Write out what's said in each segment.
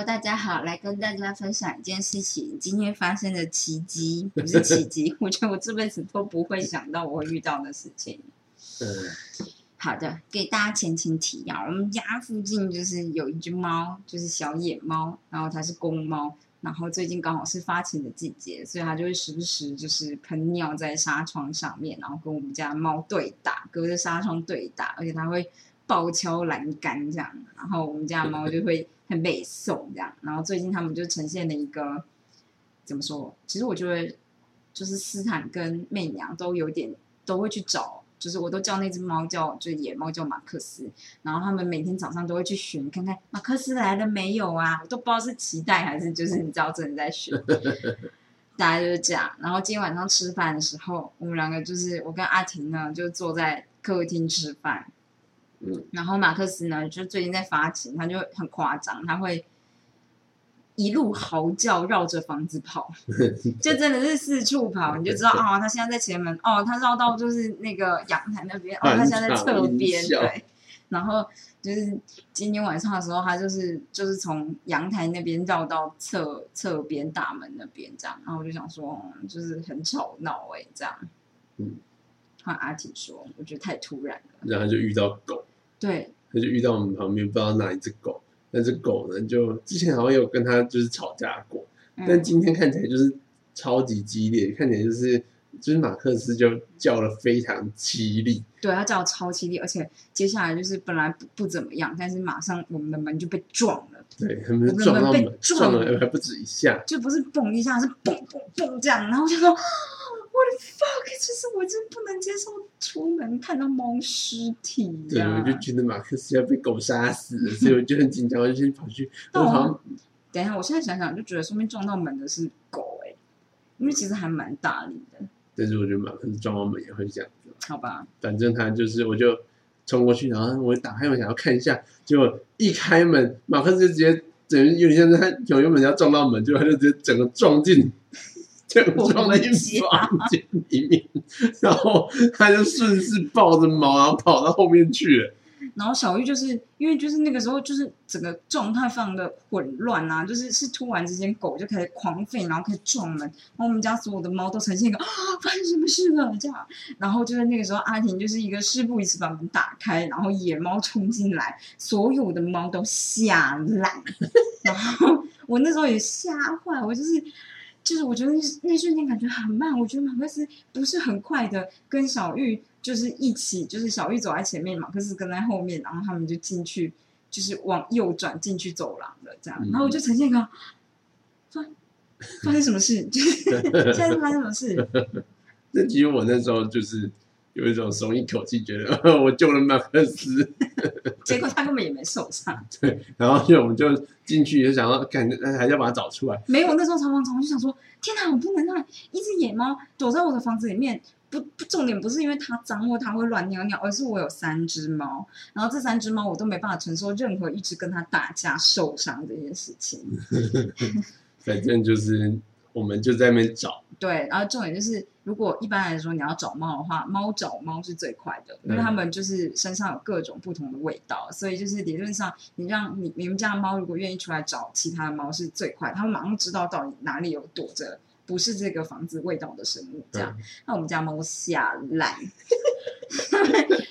Hello，大家好，来跟大家分享一件事情，今天发生的奇迹，不是奇迹，我觉得我这辈子都不会想到我会遇到的事情。嗯，好的，给大家前情提要，我们家附近就是有一只猫，就是小野猫，然后它是公猫，然后最近刚好是发情的季节，所以它就会时不时就是喷尿在纱窗上面，然后跟我们家猫对打，隔着纱窗对打，而且它会暴敲栏杆这样，然后我们家的猫就会很背送这样，然后最近他们就呈现了一个怎么说？其实我觉得就是斯坦跟媚娘都有点都会去找。就是我都叫那只猫叫，就野猫叫马克思，然后他们每天早上都会去寻看看马克思来了没有啊，我都不知道是期待还是就是你知道真的在寻，大家就是这样。然后今天晚上吃饭的时候，我们两个就是我跟阿婷呢就坐在客厅吃饭，嗯，然后马克思呢就最近在发情，他就很夸张，他会。一路嚎叫，绕着房子跑，就真的是四处跑，你就知道 哦，他现在在前门，哦，他绕到就是那个阳台那边，哦，他现在在侧边，对。然后就是今天晚上的时候，他就是就是从阳台那边绕到侧侧边大门那边这样，然后我就想说，就是很吵闹哎，这样。嗯。换阿婷说，我觉得太突然了。然后就遇到狗，对，他就遇到我们旁边不知道哪一只狗。那只狗呢？就之前好像有跟他就是吵架过，但今天看起来就是超级激烈，看起来就是就是马克思就叫了非常凄厉，对他叫超凄厉，而且接下来就是本来不不怎么样，但是马上我们的门就被撞了，对，他们撞到门，撞了还不止一下，就不是嘣一下，是嘣嘣嘣这样，然后就说。我的 fuck！就是我真不能接受出门看到猫尸体。对，我就觉得马克思要被狗杀死了，所以我就很紧张，我就先跑去。我好等一下，我现在想想就觉得，说明撞到门的是狗哎，因为其实还蛮大力的。但是我觉得马克思撞到门也会这样子。好吧。反正他就是，我就冲过去，然后我打开门想要看一下，结果一开门，马克思就直接等于有点像是他有原本要撞到门，结果他就直接整个撞进。就撞在房间里面，然后他就顺势抱着猫，然后跑到后面去了。然后小玉就是因为就是那个时候就是整个状态非常的混乱啊，就是是突然之间狗就开始狂吠，然后开始撞门，然后我们家所有的猫都呈现一个啊发生什么事了这样。然后就是那个时候阿婷就是一个事不宜迟把门打开，然后野猫冲进来，所有的猫都吓烂，然后我那时候也吓坏，我就是。就是我觉得那那瞬间感觉很慢，我觉得马克思不是很快的跟小玉就是一起，就是小玉走在前面，马克思跟在后面，然后他们就进去，就是往右转进去走廊的这样，然后我就呈现一个发发生什么事，就是现在发生什么事？那其实我那时候就是。有一种松一口气，觉得 我救了马克思，结果他根本也没受伤。对，然后就我们就进去，就想要感觉还要把它找出来。没有，那时候常常常就想说：天哪，我不能让一只野猫躲在我的房子里面。不不，重点不是因为它脏或它会乱尿尿，而是我有三只猫，然后这三只猫我都没办法承受任何一只跟它打架受伤这件事情。反正就是我们就在那边找。对，然后重点就是，如果一般来说你要找猫的话，猫找猫是最快的，因为它们就是身上有各种不同的味道，所以就是理论上，你让你你们家的猫如果愿意出来找其他的猫是最快，它们马上知道到底哪里有躲着不是这个房子味道的生物，这样，那我们家猫下烂。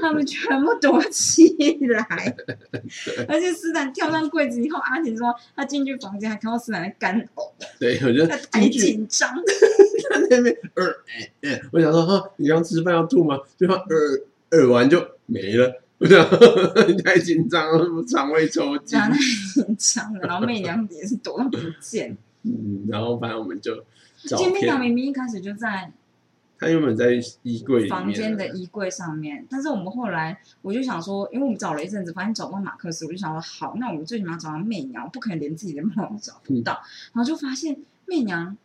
他们全部躲起来，而且斯坦跳上柜子以后，阿婷说他进去房间还看到斯坦在干呕。对，我觉得太紧张。在那边呃，哎，我想说哈，你刚吃饭要吐吗？就他呃呃完就没了。我想太紧张了，肠胃抽筋。太紧张了，然后媚娘也是躲到不见。嗯，然后反正我们就。见媚娘明明一开始就在。他原本在衣柜房间的衣柜上面，但是我们后来我就想说，因为我们找了一阵子，发现找不到马克思，我就想说，好，那我们最起码找到媚娘，不可能连自己的猫找不到。然后就发现媚娘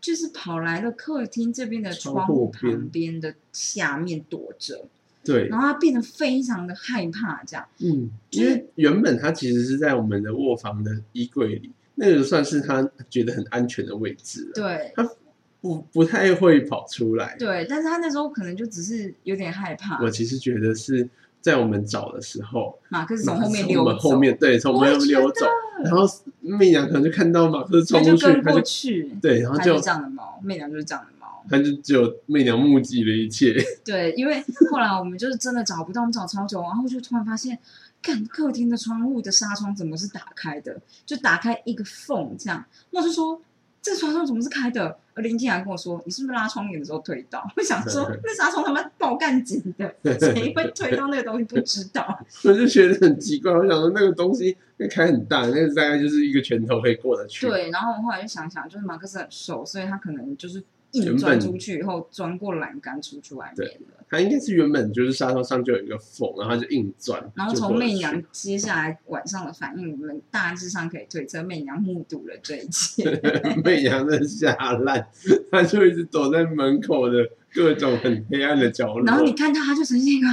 就是跑来了客厅这边的窗户旁边的下面躲着，对，然后他变得非常的害怕，这样，嗯，因为原本他其实是在我们的卧房的衣柜里，那个算是他觉得很安全的位置，对，他。不不太会跑出来，对，但是他那时候可能就只是有点害怕。我其实觉得是在我们找的时候，马克思从后面溜走，们后面对从我们后面溜走，然后媚娘可能就看到马克思冲过去，对，然后他就这样的猫，媚娘就是这样的猫。他就只有媚娘目击了一切，对，因为后来我们就是真的找不到，我们找超久，然后就突然发现，看客厅的窗户的纱窗怎么是打开的？就打开一个缝这样，那我就说这个纱窗怎么是开的？而林静雅跟我说，你是不是拉窗帘的时候推到？我想说那纱窗他妈爆干紧的，谁会推到那个东西？不知道。我就觉得很奇怪。我想说那个东西那开很大，那个大概就是一个拳头可以过得去。对，然后我后来就想想，就是马克思很瘦，所以他可能就是硬钻出去以后，钻过栏杆出去外面了。他应该是原本就是纱窗上就有一个缝，然后他就硬钻。然后从媚娘 接下来晚上的反应，我们大致上可以推测，媚娘目睹了这一切。媚娘的下烂，他就一直躲在门口的各种很黑暗的角落。然后你看到他就呈现一个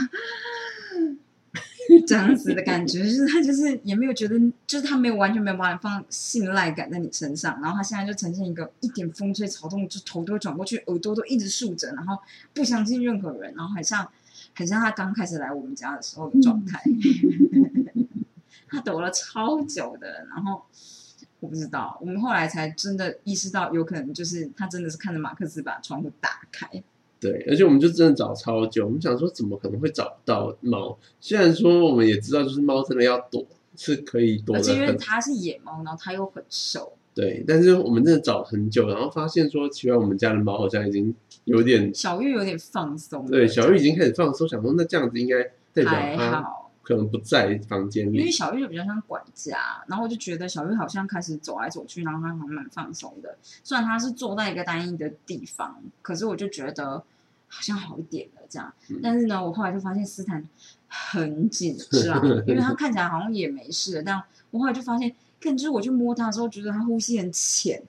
这样子的感觉，就是他就是也没有觉得，就是他没有完全没有把你放信赖感在你身上，然后他现在就呈现一个一点风吹草动就头都会转过去，耳朵都一直竖着，然后不相信任何人，然后很像很像他刚开始来我们家的时候的状态。他躲了超久的，然后我不知道，我们后来才真的意识到，有可能就是他真的是看着马克思把窗户打开。对，而且我们就真的找超久，我们想说怎么可能会找不到猫？虽然说我们也知道，就是猫真的要躲是可以躲而且因为它是野猫，然后它又很瘦，对，但是我们真的找很久，然后发现说，奇怪，我们家的猫好像已经有点小玉有点放松。对，小玉已经开始放松，想说那这样子应该代表还它好，可能不在房间里因为。小玉就比较像管家，然后我就觉得小玉好像开始走来走去，然后它还蛮放松的。虽然她是坐在一个单一的地方，可是我就觉得好像好一点了这样。嗯但是呢，我后来就发现斯坦很紧张，因为他看起来好像也没事，但我后来就发现，看就是我去摸他的时候，觉得他呼吸很浅，是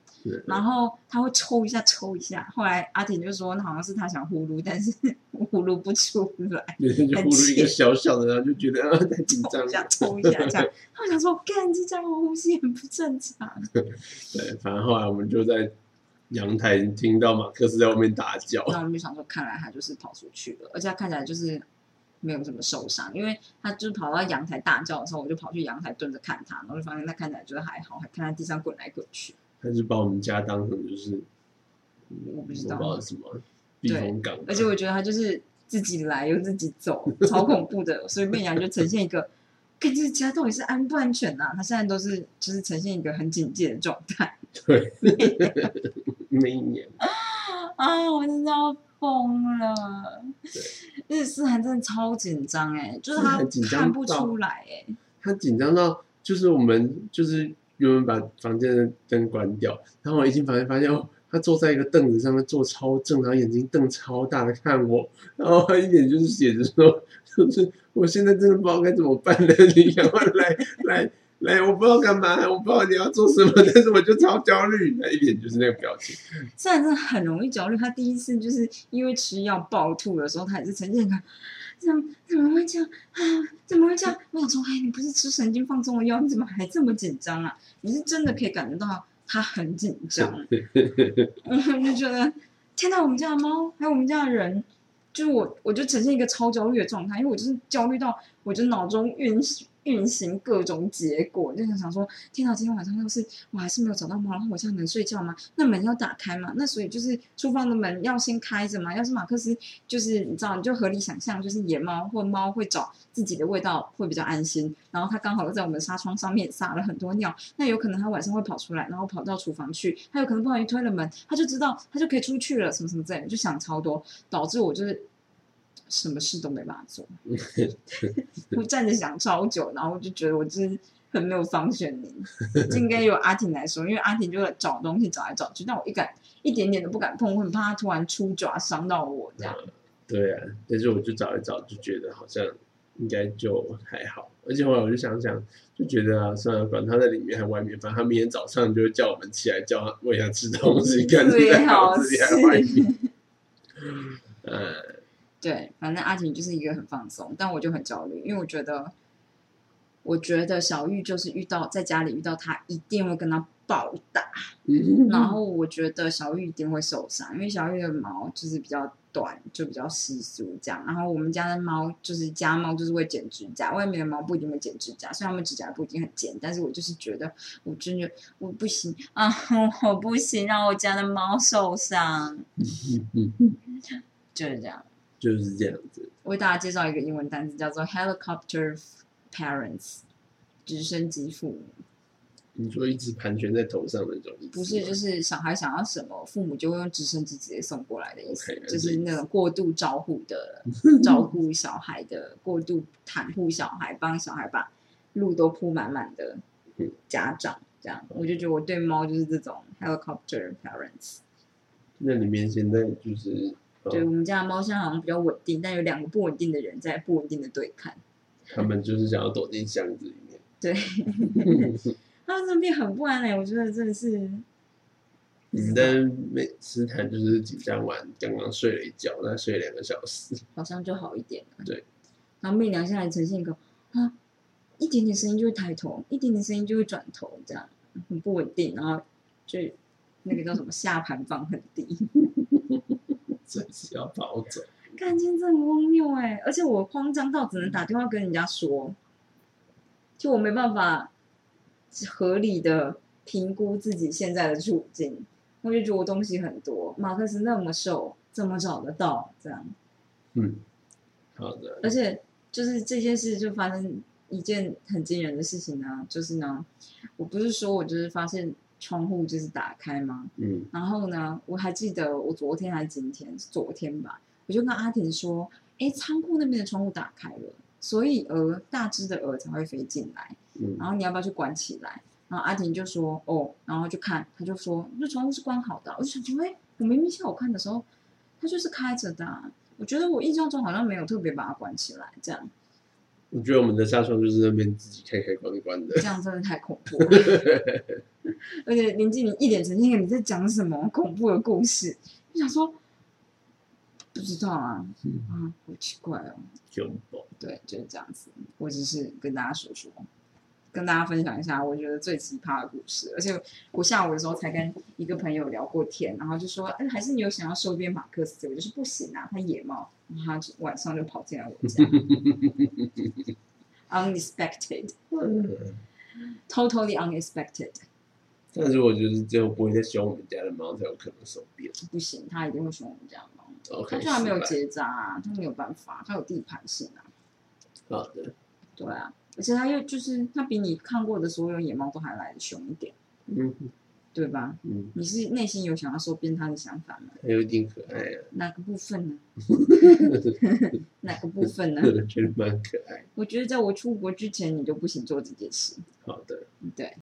然后他会抽一下抽一下。后来阿婷就说，那好像是他想呼噜，但是 呼噜不出来。就呼噜一个小小的，然后就觉得啊太紧张抽一下，了。抽一下这样。他想说，干这家伙呼吸很不正常。对，反正后来我们就在阳台听到马克思在外面大叫。那我们就想说，看来他就是跑出去了，而且他看起来就是没有什么受伤，因为他就是跑到阳台大叫的时候，我就跑去阳台蹲着看他，然后就发现他看起来觉得还好，还看他地上滚来滚去。他就把我们家当成就是我不知道什么避风港吧，而且我觉得他就是自己来又自己走，超恐怖的。所以媚娘就呈现一个，看这家到底是安不安全呐、他现在都是就是呈现一个很警戒的状态。对，每一年啊，我真的要疯了！日思涵真的超紧张哎，就是他看不出来哎，他紧张到就是我们就是原本把房间的灯关掉，然后我一进房间发现哦，他坐在一个凳子上面坐超正，然后眼睛瞪超大的看我，然后他一脸就是写着说，就 是我现在真的不知道该怎么办了，你赶快来 来来，我不知道干嘛，我不知道你要做什么，但是我就超焦虑，他一脸就是那个表情，虽然真的很容易焦虑。他第一次就是因为吃药暴吐的时候，他也是呈现一个。怎么怎么会这样啊？怎么会这样？我想说，哎，你不是吃神经放松的药，你怎么还这么紧张啊？你是真的可以感觉到他很紧张。我就觉得，天哪！我们家的猫，还有我们家的人，就是我，我就呈现一个超焦虑的状态，因为我就是焦虑到，我就脑中运运行各种结果，就想想说，天哪！今天晚上要是我还是没有找到猫，然后我现在能睡觉吗？那门要打开吗？那所以就是厨房的门要先开着嘛。要是马克思就是你知道，你就合理想象，就是野猫或猫会找自己的味道会比较安心，然后它刚好又在我们纱窗上面撒了很多尿，那有可能它晚上会跑出来，然后跑到厨房去，它有可能不小心推了门，它就知道它就可以出去了，什么什么之类的，就想超多，导致我就是什么事都没办法做，我站着想超久，然后我就觉得我就是很没有方选力，这应该由阿婷来说，因为阿婷就会找东西找来找去，但我一敢一点点都不敢碰，我很怕他突然出爪伤到我这样。对啊，但是我就找一找，就觉得好像应该就还好。而且后来我就想想，就觉得啊，算了，管他在里面还外面，反正他明天早上就会叫我们起来，叫他喂他吃东西，看是在最好房子里还是外面。呃，对，反正阿婷就是一个很放松，但我就很焦虑，因为我觉得，我觉得小玉就是遇到在家里遇到他，一定会跟他暴打。嗯然 后我觉得小玉一定会受伤，因为小玉的毛就是比较短，就比较稀疏这样。然后我们家的猫就是家猫，就是会剪指甲，外面的猫不一定会剪指甲，虽然它们指甲不一定很尖，但是我就是觉得我真的我不行啊，我不行让我家的猫受伤，嗯嗯，就是这样。就是这样子。为大家介绍一个英文单词，叫做 helicopter parents，直升机父母。你说一直盘旋在头上的那种不是，就是小孩想要什么，父母就会用直升机直接送过来的意思就是那种过度照顾的，照顾小孩的，过度袒护小孩，帮小孩把路都铺满满的嗯家长，这样我就觉得我对猫就是这种 helicopter parents。那里面现在就是，哦对我们家的猫现在好像比较稳定，但有两个不稳定的人在不稳定的对抗，他们就是想要躲进箱子里面。对，他们真的变很不安哎、我觉得真的是。嗯，但美斯坦就是紧张完，刚刚睡了一觉，那睡两个小时。好像就好一点了。对，然后媚娘现在呈现一个啊，一点点声音就会抬头，一点点声音就会转头，这样很不稳定，然后就那个叫什么下盘放很低，随时要跑走。感情真荒谬哎！而且我慌张到只能打电话跟人家说，就我没办法合理的评估自己现在的处境，我就觉得我东西很多，马克思那么瘦，怎么找得到？这样。嗯，好的。而且就是这件事就发生一件很惊人的事情呢，就是呢，我不是说我就是发现窗户就是打开吗？嗯。然后呢，我还记得我昨天还是今天，昨天吧，我就跟阿婷说，哎，仓库那边的窗户打开了，所以鹅大只的鹅才会飞进来，嗯。然后你要不要去关起来？然后阿婷就说，哦，然后就看，他就说，那窗户是关好的。啊，我就想说，哎，我明明下午看的时候，它就是开着的啊、我觉得我印象中好像没有特别把它关起来，这样我觉得我们的纱窗就是那边自己开开关关的这。样真的太恐怖了。而且林静你一脸神经，你在讲什么恐怖的故事？我想说不知道啊，嗯啊，好奇怪哦。恐怖。对，就是这样子。我只是跟大家说说，跟大家分享一下我觉得最奇葩的故事。而且我下午的时候才跟一个朋友聊过天，然后就说，哎，还是你有想要收编马克思？我就是不行啊，他野猫。然后他就晚上就跑进来我家，unexpected，totally 嗯 unexpected。但是我觉得最后不会再凶我们家的猫才有可能收编。不行，他一定会凶我们家的猫。OK，他就还没有结扎啊，他没有办法，他有地盘性啊。好的，对啊，而且他又就是他比你看过的所有野猫都还来的凶一点，嗯对吧？嗯，你是内心有想要收编他的想法吗？还有一点可爱啊，哪个部分呢？哪个部分呢？我觉得蛮可爱。我觉得在我出国之前，你就不行做这件事。好的。对，